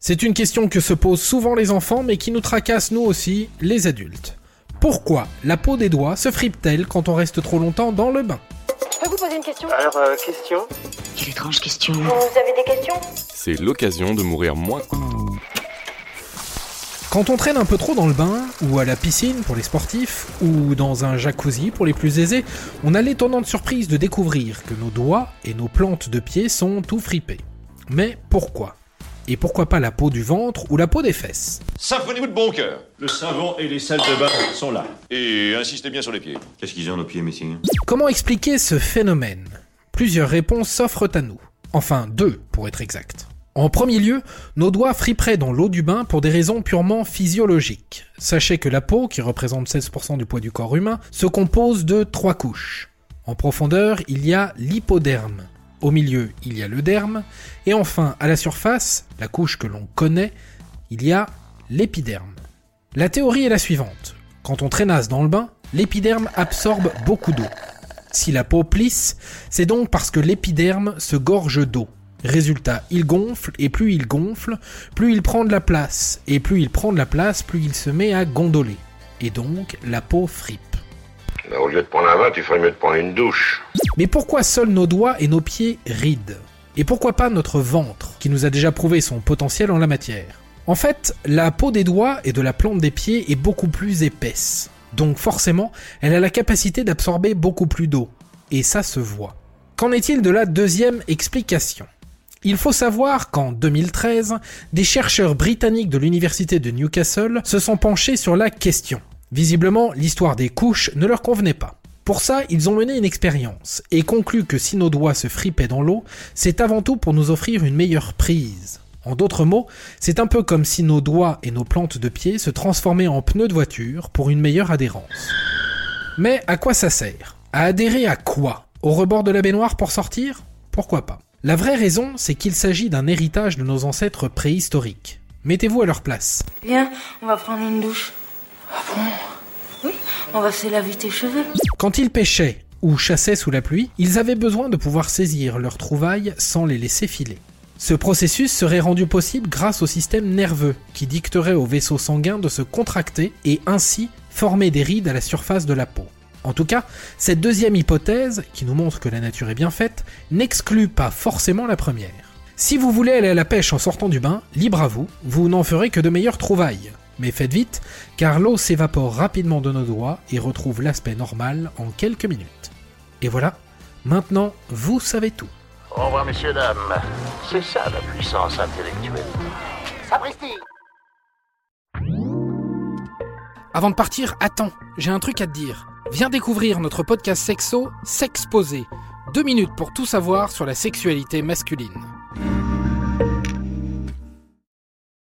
C'est une question que se posent souvent les enfants mais qui nous tracasse nous aussi, les adultes. Pourquoi la peau des doigts se fripe-t-elle quand on reste trop longtemps dans le bain? Je peux vous poser une question? Alors, euh, question? Quelle étrange question. Vous avez des questions? C'est l'occasion de mourir moins. Quand on traîne un peu trop dans le bain, ou à la piscine pour les sportifs, ou dans un jacuzzi pour les plus aisés, on a l'étonnante surprise de découvrir que nos doigts et nos plantes de pied sont tout fripés. Mais pourquoi? Et pourquoi pas la peau du ventre ou la peau des fesses? Symphonez-vous de bon cœur. Le savon et les salles de bain sont là. Et insistez bien sur les pieds. Qu'est-ce qu'ils ont nos pieds, messieurs Comment expliquer ce phénomène? Plusieurs réponses s'offrent à nous. Enfin, deux pour être exact. En premier lieu, nos doigts friperaient dans l'eau du bain pour des raisons purement physiologiques. Sachez que la peau, qui représente 16% du poids du corps humain, se compose de trois couches. En profondeur, il y a l'hypoderme. Au milieu, il y a le derme. Et enfin, à la surface, la couche que l'on connaît, il y a l'épiderme. La théorie est la suivante. Quand on traînasse dans le bain, l'épiderme absorbe beaucoup d'eau. Si la peau plisse, c'est donc parce que l'épiderme se gorge d'eau. Résultat, il gonfle, et plus il gonfle, plus il prend de la place, et plus il prend de la place, plus il se met à gondoler. Et donc, la peau fripe. Ben, au lieu de prendre un bain, tu ferais mieux de prendre une douche. Mais pourquoi seuls nos doigts et nos pieds rident? Et pourquoi pas notre ventre, qui nous a déjà prouvé son potentiel en la matière? En fait, la peau des doigts et de la plante des pieds est beaucoup plus épaisse. Donc forcément, elle a la capacité d'absorber beaucoup plus d'eau. Et ça se voit. Qu'en est-il de la deuxième explication? Il faut savoir qu'en 2013, des chercheurs britanniques de l'université de Newcastle se sont penchés sur la question. Visiblement, l'histoire des couches ne leur convenait pas. Pour ça, ils ont mené une expérience et conclu que si nos doigts se fripaient dans l'eau, c'est avant tout pour nous offrir une meilleure prise. En d'autres mots, c'est un peu comme si nos doigts et nos plantes de pied se transformaient en pneus de voiture pour une meilleure adhérence. Mais à quoi ça sert? À adhérer à quoi? Au rebord de la baignoire pour sortir? Pourquoi pas? La vraie raison, c'est qu'il s'agit d'un héritage de nos ancêtres préhistoriques. Mettez-vous à leur place. Viens, on va prendre une douche. Ah bon? On va se laver tes cheveux. Quand ils pêchaient ou chassaient sous la pluie, ils avaient besoin de pouvoir saisir leurs trouvailles sans les laisser filer. Ce processus serait rendu possible grâce au système nerveux qui dicterait aux vaisseaux sanguins de se contracter et ainsi former des rides à la surface de la peau. En tout cas, cette deuxième hypothèse, qui nous montre que la nature est bien faite, n'exclut pas forcément la première. Si vous voulez aller à la pêche en sortant du bain, libre à vous, vous n'en ferez que de meilleures trouvailles. Mais faites vite, car l'eau s'évapore rapidement de nos doigts et retrouve l'aspect normal en quelques minutes. Et voilà, maintenant vous savez tout. Au revoir, messieurs, dames. C'est ça la puissance intellectuelle. Sapristi Avant de partir, attends, j'ai un truc à te dire. Viens découvrir notre podcast sexo S'exposer. Deux minutes pour tout savoir sur la sexualité masculine.